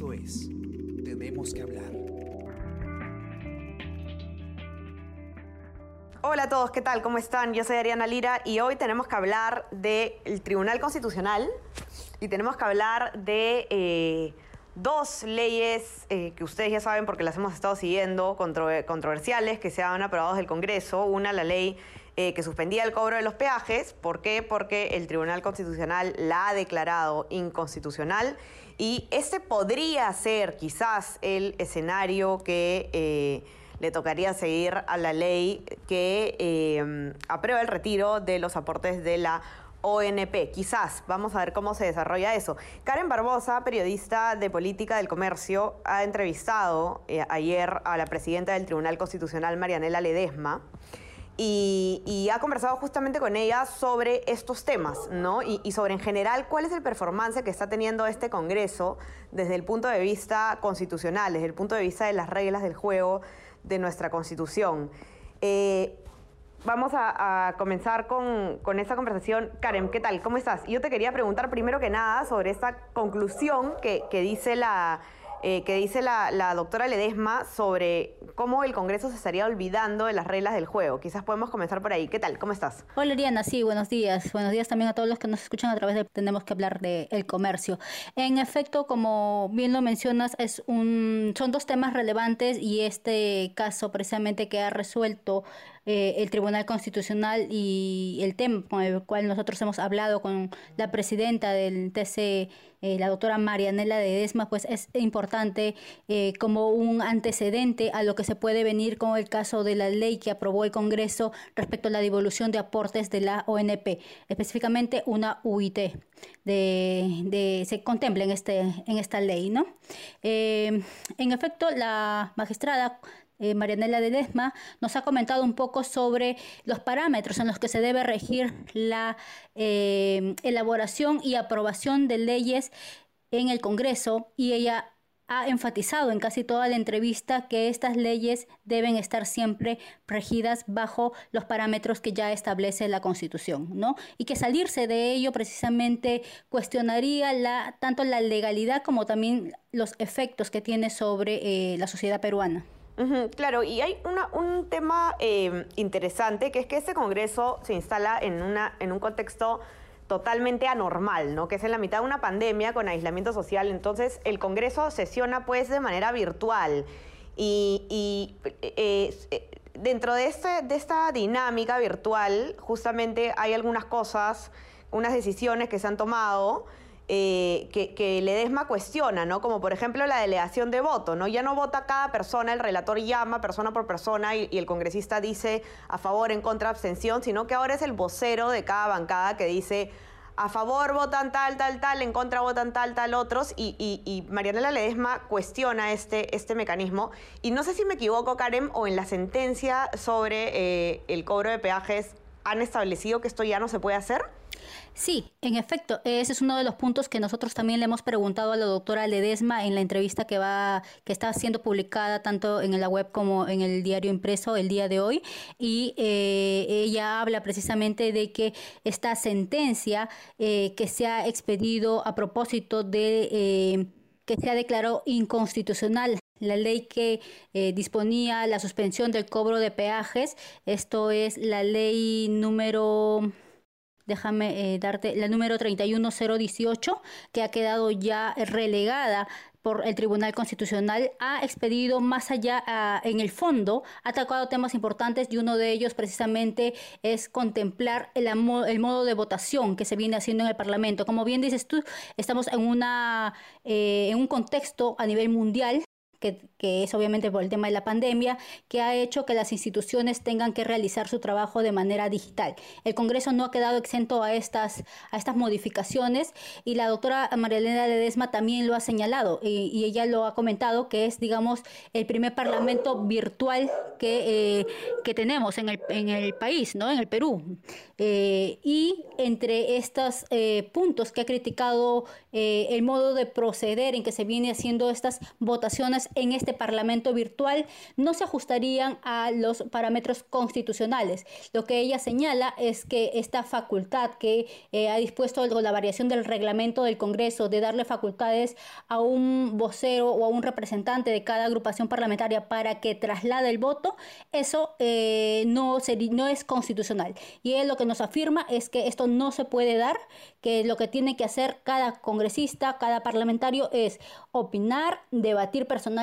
Es Tenemos que hablar. Hola a todos, ¿qué tal? ¿Cómo están? Yo soy Ariana Lira y hoy tenemos que hablar del Tribunal Constitucional y tenemos que hablar de eh, dos leyes eh, que ustedes ya saben porque las hemos estado siguiendo, controversiales, que se han aprobado del Congreso. Una, la ley eh, que suspendía el cobro de los peajes. ¿Por qué? Porque el Tribunal Constitucional la ha declarado inconstitucional y este podría ser quizás el escenario que eh, le tocaría seguir a la ley que eh, aprueba el retiro de los aportes de la ONP. Quizás, vamos a ver cómo se desarrolla eso. Karen Barbosa, periodista de política del comercio, ha entrevistado ayer a la presidenta del Tribunal Constitucional, Marianela Ledesma y, ha conversado justamente con ella sobre estos temas, ¿no? Y, sobre en general cuál es el performance que está teniendo este Congreso desde el punto de vista constitucional, desde el punto de vista de las reglas del juego de nuestra Constitución. Eh, vamos a, comenzar con, con, esta conversación. Karen, ¿qué tal? ¿Cómo estás? Yo te quería preguntar primero que nada sobre esta conclusión que, que dice la eh, que dice la, doctora Ledesma sobre cómo el Congreso se estaría olvidando de las reglas del juego. Quizás podemos comenzar por ahí. ¿Qué tal? ¿Cómo estás? Hola, Ariana. Sí, buenos días. Buenos días también a todos los que nos escuchan a través de Tenemos que hablar del el comercio. En efecto, como bien lo mencionas, es un, son dos temas relevantes y este caso precisamente que ha resuelto eh, el Tribunal Constitucional y el tema con el cual nosotros hemos hablado con la presidenta del TC, eh, la doctora Marianela de Desma, pues es importante eh, como un antecedente a lo que se puede venir con el caso de la ley que aprobó el Congreso respecto a la devolución de aportes de la ONP, específicamente una UIT. De, se contempla en, este, en esta ley. ¿no? en efecto, la magistrada eh, Marianela de Desma, nos ha comentado un poco sobre los parámetros en los que se debe regir la eh, elaboración y aprobación de leyes en el Congreso y ella ha enfatizado en casi toda la entrevista que estas leyes deben estar siempre regidas bajo los parámetros que ya establece la Constitución, ¿no? Y que salirse de ello precisamente cuestionaría la, tanto la legalidad como también los efectos que tiene sobre eh, la sociedad peruana claro, y hay un tema em, interesante que es que este Congreso se instala en, una, en un contexto totalmente anormal, ¿no? Que es en la mitad de una pandemia con aislamiento social. Entonces, el Congreso sesiona pues de manera virtual. Y, eh, eh, dentro de, este, de esta dinámica virtual, justamente hay algunas cosas, unas decisiones que se han tomado eh, que, Ledesma cuestiona, ¿no? Como por ejemplo la delegación de voto, ¿no? Ya no vota cada persona, el relator llama persona por persona y, el congresista dice a favor, en contra, abstención, sino que ahora es el vocero de cada bancada que dice a favor votan tal, tal, tal, en contra votan tal, tal, otros, y, y, Marianela Ledesma cuestiona este, este mecanismo. Y no sé si me equivoco, Karen, o en la sentencia sobre eh, el cobro de peajes han establecido que esto ya no se puede hacer. Sí, en efecto, ese es uno de los puntos que nosotros también le hemos preguntado a la doctora Ledesma en la entrevista que va, que está siendo publicada tanto en la web como en el diario impreso el día de hoy. Y eh, ella habla precisamente de que esta sentencia eh, que se ha expedido a propósito de eh, que se ha declarado inconstitucional la ley que disponía la suspensión del cobro de peajes, esto es la ley número déjame eh, darte la número 31018, que ha quedado ya relegada por el Tribunal Constitucional, ha expedido más allá ah, en el fondo, ha atacado temas importantes y uno de ellos precisamente es contemplar el, el, modo de votación que se viene haciendo en el Parlamento. Como bien dices tú, estamos en, una, eh, en un contexto a nivel mundial que, es obviamente por el tema de la pandemia, que ha hecho que las instituciones tengan que realizar su trabajo de manera digital. El Congreso no ha quedado exento a estas, a estas modificaciones y la doctora María Elena Ledesma también lo ha señalado y, ella lo ha comentado que es, digamos, el primer parlamento virtual que, eh, que tenemos en el, en el país, ¿no? en el Perú. Eh, y entre estos eh, puntos que ha criticado el modo de proceder en que se viene haciendo estas votaciones en este Parlamento virtual no se ajustarían a los parámetros constitucionales. Lo que ella señala es que esta facultad que eh, ha dispuesto la variación del reglamento del Congreso de darle facultades a un vocero o a un representante de cada agrupación parlamentaria para que traslade el voto, eso eh, no, no es constitucional. Y él lo que nos afirma es que esto no se puede dar, que lo que tiene que hacer cada congresista, cada parlamentario es opinar, debatir personalmente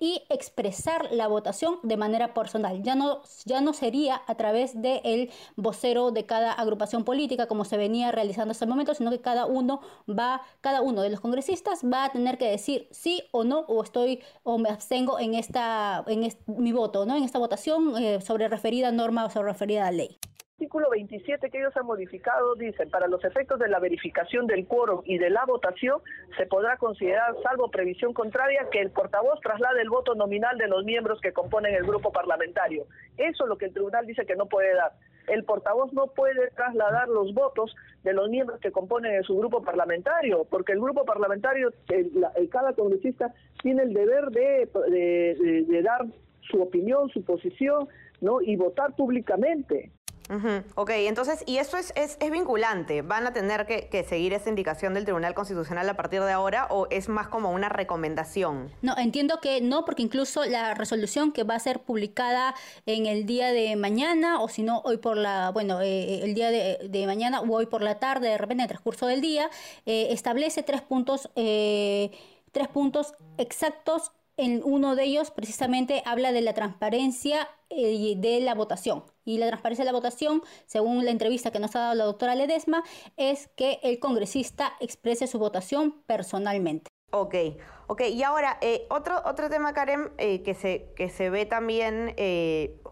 y expresar la votación de manera personal. Ya no, ya no sería a través del vocero de cada agrupación política como se venía realizando hasta el momento, sino que cada uno va, cada uno de los congresistas va a tener que decir sí o no, o estoy o me abstengo en esta, en mi voto, ¿no? En esta votación eh, sobre referida norma o sobre referida ley artículo 27 que ellos han modificado dicen, para los efectos de la verificación del quórum y de la votación, se podrá considerar, salvo previsión contraria, que el portavoz traslade el voto nominal de los miembros que componen el grupo parlamentario. Eso es lo que el tribunal dice que no puede dar. El portavoz no puede trasladar los votos de los miembros que componen su grupo parlamentario, porque el grupo parlamentario, el, cada congresista tiene el deber de, de dar su opinión, su posición, ¿no? y votar públicamente. Ok, entonces, y esto es, es, vinculante. ¿Van a tener que, seguir esa indicación del Tribunal Constitucional a partir de ahora o es más como una recomendación? No, entiendo que no, porque incluso la resolución que va a ser publicada en el día de mañana, o si no, hoy por la, bueno, eh, el día de, mañana o hoy por la tarde, de repente en el transcurso del día, eh, establece tres puntos, eh, tres puntos exactos en uno de ellos precisamente habla de la transparencia eh, de la votación. Y la transparencia de la votación, según la entrevista que nos ha dado la doctora Ledesma, es que el congresista exprese su votación personalmente. Ok, ok. Y ahora, eh, otro, otro tema, Karen, eh, que, se, que se ve también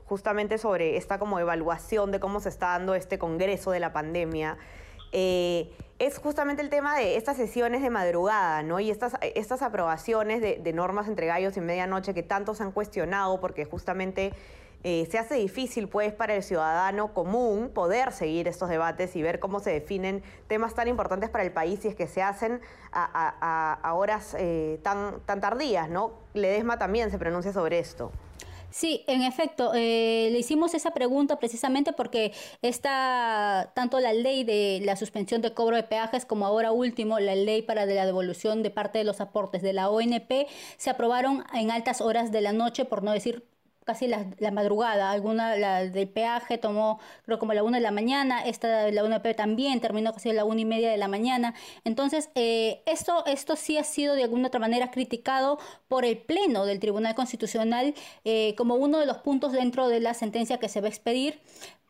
justamente sobre esta como evaluación de cómo se está dando este congreso de la pandemia es justamente el tema de estas sesiones de madrugada, ¿no? Y estas, estas aprobaciones de, normas entre gallos y medianoche que tantos han cuestionado porque justamente eh, se hace difícil, pues, para el ciudadano común poder seguir estos debates y ver cómo se definen temas tan importantes para el país y es que se hacen a, horas eh, tan, tardías, ¿no? Ledesma también se pronuncia sobre esto. Sí, en efecto, eh, le hicimos esa pregunta precisamente porque está tanto la ley de la suspensión de cobro de peajes como ahora último la ley para la devolución de parte de los aportes de la ONP se aprobaron en altas horas de la noche, por no decir casi la, madrugada, alguna la del peaje tomó creo como la una de la mañana, esta la UNP también terminó casi a la una y media de la mañana. Entonces, eh, esto, esto sí ha sido de alguna otra manera criticado por el Pleno del Tribunal Constitucional eh, como uno de los puntos dentro de la sentencia que se va a expedir,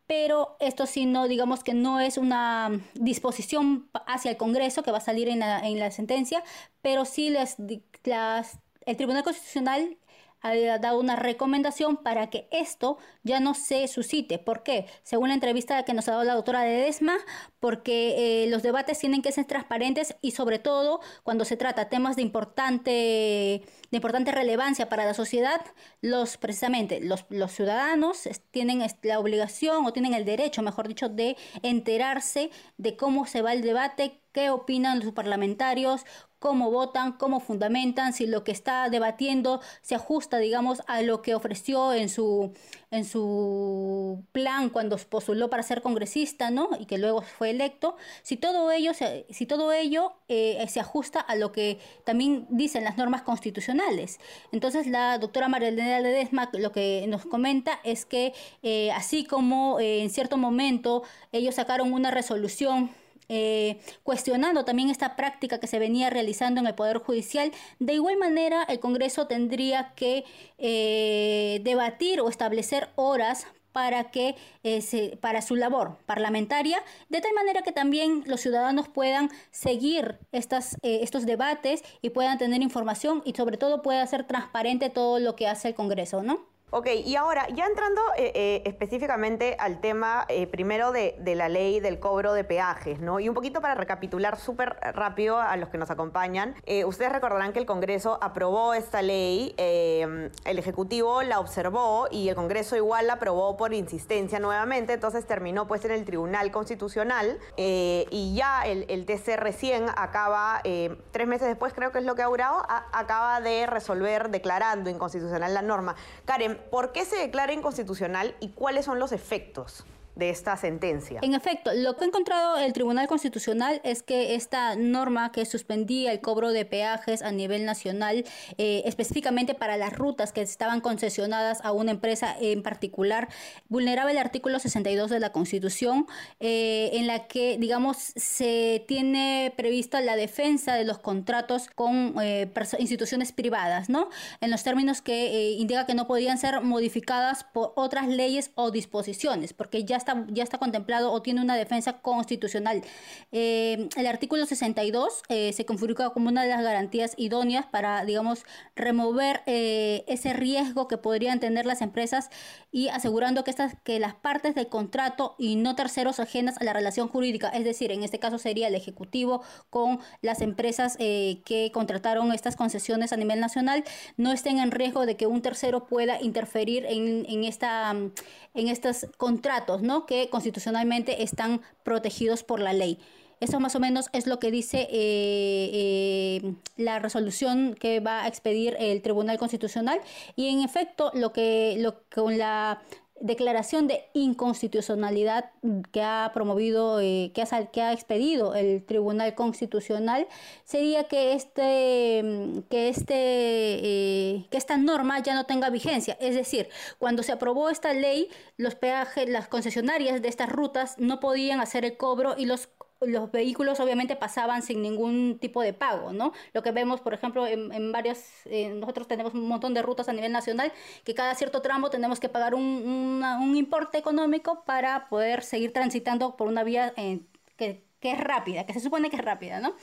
pero esto sí no, digamos que no es una disposición hacia el Congreso que va a salir en la, en la sentencia, pero sí las, las, el Tribunal Constitucional ha dado una recomendación para que esto ya no se suscite. ¿Por qué? Según la entrevista que nos ha dado la doctora Ledesma, porque eh, los debates tienen que ser transparentes y sobre todo cuando se trata temas de importante, de importante relevancia para la sociedad, los precisamente los, los ciudadanos tienen la obligación o tienen el derecho, mejor dicho, de enterarse de cómo se va el debate, qué opinan los parlamentarios, cómo votan, cómo fundamentan, si lo que está debatiendo se ajusta, digamos, a lo que ofreció en su, en su plan cuando postuló para ser congresista, ¿no? Y que luego fue electo. Si todo ello, se, si todo ello eh, se ajusta a lo que también dicen las normas constitucionales. Entonces, la doctora María Elena Ledesma lo que nos comenta es que eh, así como eh, en cierto momento ellos sacaron una resolución eh, cuestionando también esta práctica que se venía realizando en el Poder Judicial. De igual manera, el Congreso tendría que eh, debatir o establecer horas para que eh, para su labor parlamentaria, de tal manera que también los ciudadanos puedan seguir estas, estos debates y puedan tener información y sobre todo pueda ser transparente todo lo que hace el Congreso, ¿no? Ok, y ahora, ya entrando eh, eh, específicamente al tema eh, primero de, la ley del cobro de peajes, ¿no? Y un poquito para recapitular súper rápido a los que nos acompañan, ustedes recordarán que el Congreso aprobó esta ley, el Ejecutivo la observó y el Congreso igual la aprobó por insistencia nuevamente, entonces terminó pues en el Tribunal Constitucional y ya el, TC recién acaba, tres meses después creo que es lo que ha durado, acaba de resolver declarando inconstitucional la norma. Karen, ¿por qué se declara inconstitucional y cuáles son los efectos? De esta sentencia. En efecto, lo que ha encontrado el Tribunal Constitucional es que esta norma que suspendía el cobro de peajes a nivel nacional, eh, específicamente para las rutas que estaban concesionadas a una empresa en particular, vulneraba el artículo 62 de la Constitución, eh, en la que, digamos, se tiene prevista la defensa de los contratos con eh, instituciones privadas, ¿no? En los términos que indica que no podían ser modificadas por otras leyes o disposiciones, porque ya está, ya está contemplado o tiene una defensa constitucional. Eh, el artículo 62 eh, se configura como una de las garantías idóneas para, digamos, remover eh, ese riesgo que podrían tener las empresas y asegurando que, estas, que las partes del contrato y no terceros ajenas a la relación jurídica, es decir, en este caso sería el Ejecutivo con las empresas que contrataron estas concesiones a nivel nacional, no estén en riesgo de que un tercero pueda interferir en, en, esta, en estos contratos, ¿no? Que constitucionalmente están protegidos por la ley. Eso más o menos es lo que dice eh, eh, la resolución que va a expedir el Tribunal Constitucional y en efecto lo que con la declaración de inconstitucionalidad que ha promovido, eh, que, ha, que ha expedido el Tribunal Constitucional, sería que, este, que, este, eh, que esta norma ya no tenga vigencia. Es decir, cuando se aprobó esta ley, los peajes, las concesionarias de estas rutas no podían hacer el cobro y los los vehículos obviamente pasaban sin ningún tipo de pago, ¿no? Lo que vemos, por ejemplo, en, en varios, eh, nosotros tenemos un montón de rutas a nivel nacional que cada cierto tramo tenemos que pagar un, un importe económico para poder seguir transitando por una vía eh, que que es rápida, que se supone que es rápida, ¿no?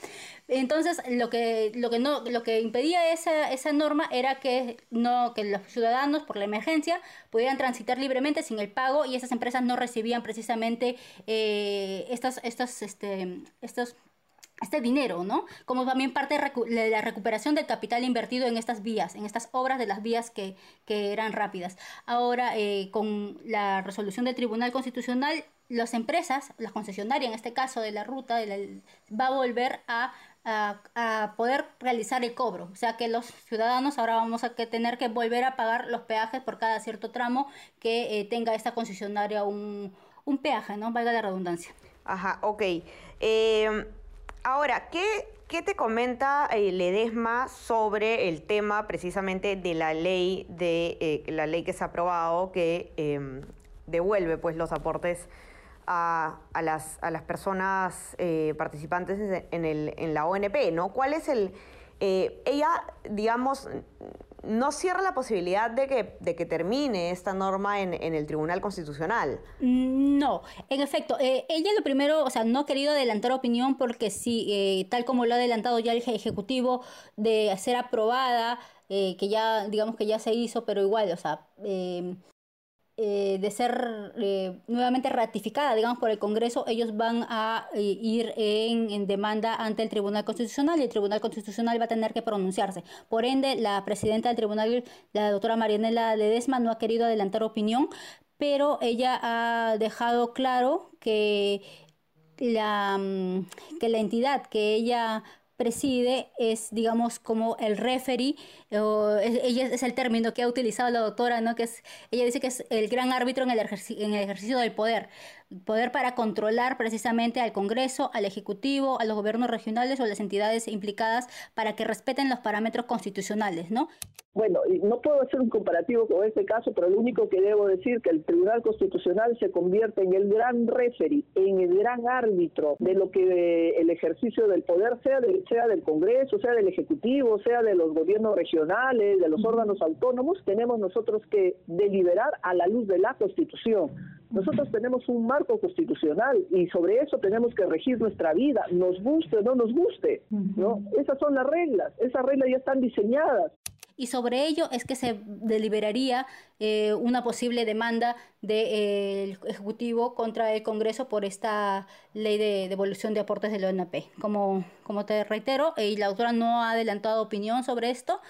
Entonces, lo que, lo que, no, lo que impedía esa, esa norma era que, no, que los ciudadanos, por la emergencia, pudieran transitar libremente sin el pago y esas empresas no recibían precisamente eh, estas, este, estos este dinero, ¿no? Como también parte de la recuperación del capital invertido en estas vías, en estas obras de las vías que, que eran rápidas. Ahora, eh, con la resolución del Tribunal Constitucional, las empresas, las concesionarias en este caso de la ruta, va a volver a, poder realizar el cobro. O sea que los ciudadanos ahora vamos a tener que volver a pagar los peajes por cada cierto tramo que eh, tenga esta concesionaria un, peaje, ¿no? Valga la redundancia. Ajá, ok. Eh, ahora, ¿qué, ¿Qué te comenta eh, Ledesma sobre el tema precisamente de la ley de eh, la ley que se ha aprobado que em, devuelve pues los aportes a, las, a las personas eh, participantes en, el, en la ONP, ¿no? ¿Cuál es el... Eh, ella, digamos, no cierra la posibilidad de que, de que termine esta norma en, en el Tribunal Constitucional. No, en efecto, eh, ella lo primero, o sea, no ha querido adelantar opinión porque sí, tal como lo ha adelantado ya el Ejecutivo de ser aprobada, que ya, digamos que ya se hizo, pero igual, o sea, eh, de ser eh, nuevamente ratificada, digamos, por el Congreso, ellos van a eh, ir en, demanda ante el Tribunal Constitucional y el Tribunal Constitucional va a tener que pronunciarse. Por ende, la presidenta del Tribunal, la doctora Marianela Ledesma, no ha querido adelantar opinión, pero ella ha dejado claro que la, mm, que la entidad que ella preside es, digamos, como el referee, o ella es el término que ha utilizado la doctora, ¿no? Que es, ella dice que es el gran árbitro en el, en el ejercicio del poder poder para controlar precisamente al Congreso, al Ejecutivo, a los gobiernos regionales o las entidades implicadas para que respeten los parámetros constitucionales, ¿no? Bueno, no puedo hacer un comparativo con este caso, pero lo único que debo decir que el Tribunal Constitucional se convierte en el gran referee, en el gran árbitro de lo que el ejercicio del poder sea, sea del Congreso, sea del Ejecutivo, sea de los gobiernos regionales, de los órganos autónomos, tenemos nosotros que deliberar a la luz de la Constitución. Nosotros tenemos un marco constitucional y sobre eso tenemos que regir nuestra vida, nos guste o no nos guste, ¿no? Esas son las reglas, esas reglas ya están diseñadas. Y sobre ello es que se deliberaría eh, una posible demanda del Ejecutivo contra el Congreso por esta ley de devolución de aportes de la ONP. Como, como te reitero, y la autora no ha adelantado opinión sobre esto,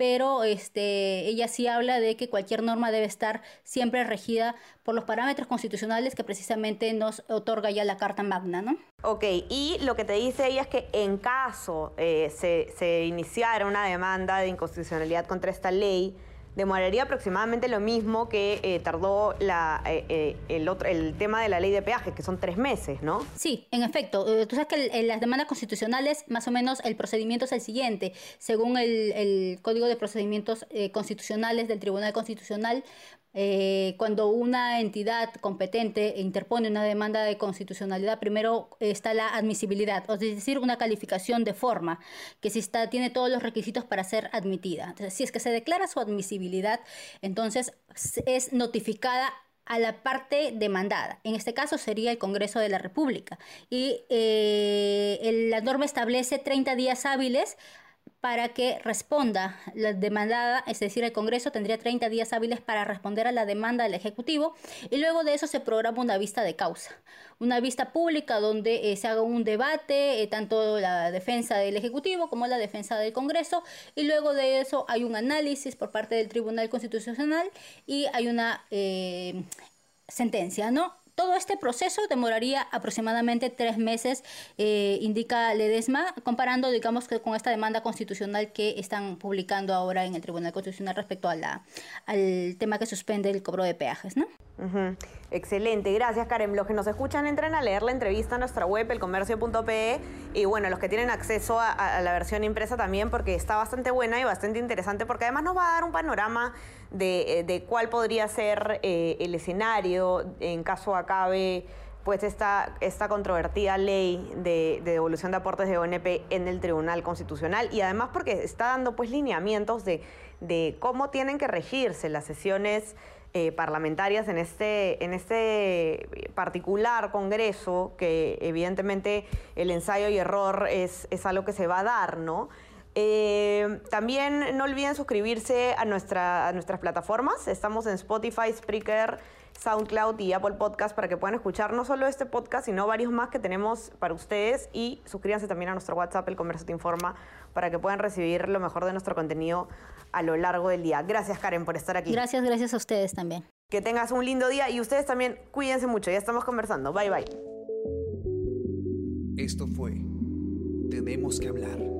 pero este, ella sí habla de que cualquier norma debe estar siempre regida por los parámetros constitucionales que precisamente nos otorga ya la Carta Magna, ¿no? Ok, y lo que te dice ella es que en caso eh, se, se iniciara una demanda de inconstitucionalidad contra esta ley, demoraría aproximadamente lo mismo que eh, tardó eh, eh, el, otro, el tema de la ley de peaje, que son tres meses, ¿no? Sí, en efecto. tú sabes que en las demandas constitucionales, más o menos, el procedimiento es el siguiente. Según el Código de Procedimientos Constitucionales del Tribunal Constitucional, eh, cuando una entidad competente interpone una demanda de constitucionalidad, primero está la admisibilidad, es decir, una calificación de forma, que si está, tiene todos los requisitos para ser admitida. Si es que se declara su admisibilidad, entonces es notificada a la parte demandada. En este caso sería el Congreso de la República. Y eh, la norma establece 30 días hábiles para que responda la demandada, es decir, el Congreso tendría 30 días hábiles para responder a la demanda del Ejecutivo y luego de eso se programa una vista de causa, una vista pública donde eh, se haga un debate, eh, tanto la defensa del Ejecutivo como la defensa del Congreso y luego de eso hay un análisis por parte del Tribunal Constitucional y hay una eh, sentencia, ¿no? Todo este proceso demoraría aproximadamente tres meses, eh, indica Ledesma, comparando, digamos, que con esta demanda constitucional que están publicando ahora en el Tribunal Constitucional respecto al tema que suspende el cobro de peajes, ¿no? Excelente, gracias Karen. Los que nos escuchan entren a leer la entrevista en nuestra web, elcomercio.pe, y bueno, los que tienen acceso a, la versión impresa también, porque está bastante buena y bastante interesante, porque además nos va a dar un panorama de, eh, cuál podría ser eh, el escenario en caso acabe pues esta, esta controvertida ley de, devolución de aportes de ONP en el Tribunal Constitucional y además porque está dando pues lineamientos de, de cómo tienen que regirse las sesiones eh, parlamentarias en este, en este particular Congreso, que evidentemente el ensayo y error es, es algo que se va a dar, ¿no? Eh, también no olviden suscribirse a, nuestra, a nuestras plataformas. Estamos en Spotify, Spreaker, SoundCloud y Apple Podcast para que puedan escuchar no solo este podcast, sino varios más que tenemos para ustedes. Y suscríbanse también a nuestro WhatsApp, El Comercio Te Informa, para que puedan recibir lo mejor de nuestro contenido a lo largo del día. Gracias Karen por estar aquí. Gracias, gracias a ustedes también. Que tengas un lindo día y ustedes también cuídense mucho. Ya estamos conversando. Bye bye. Esto fue Tenemos que hablar.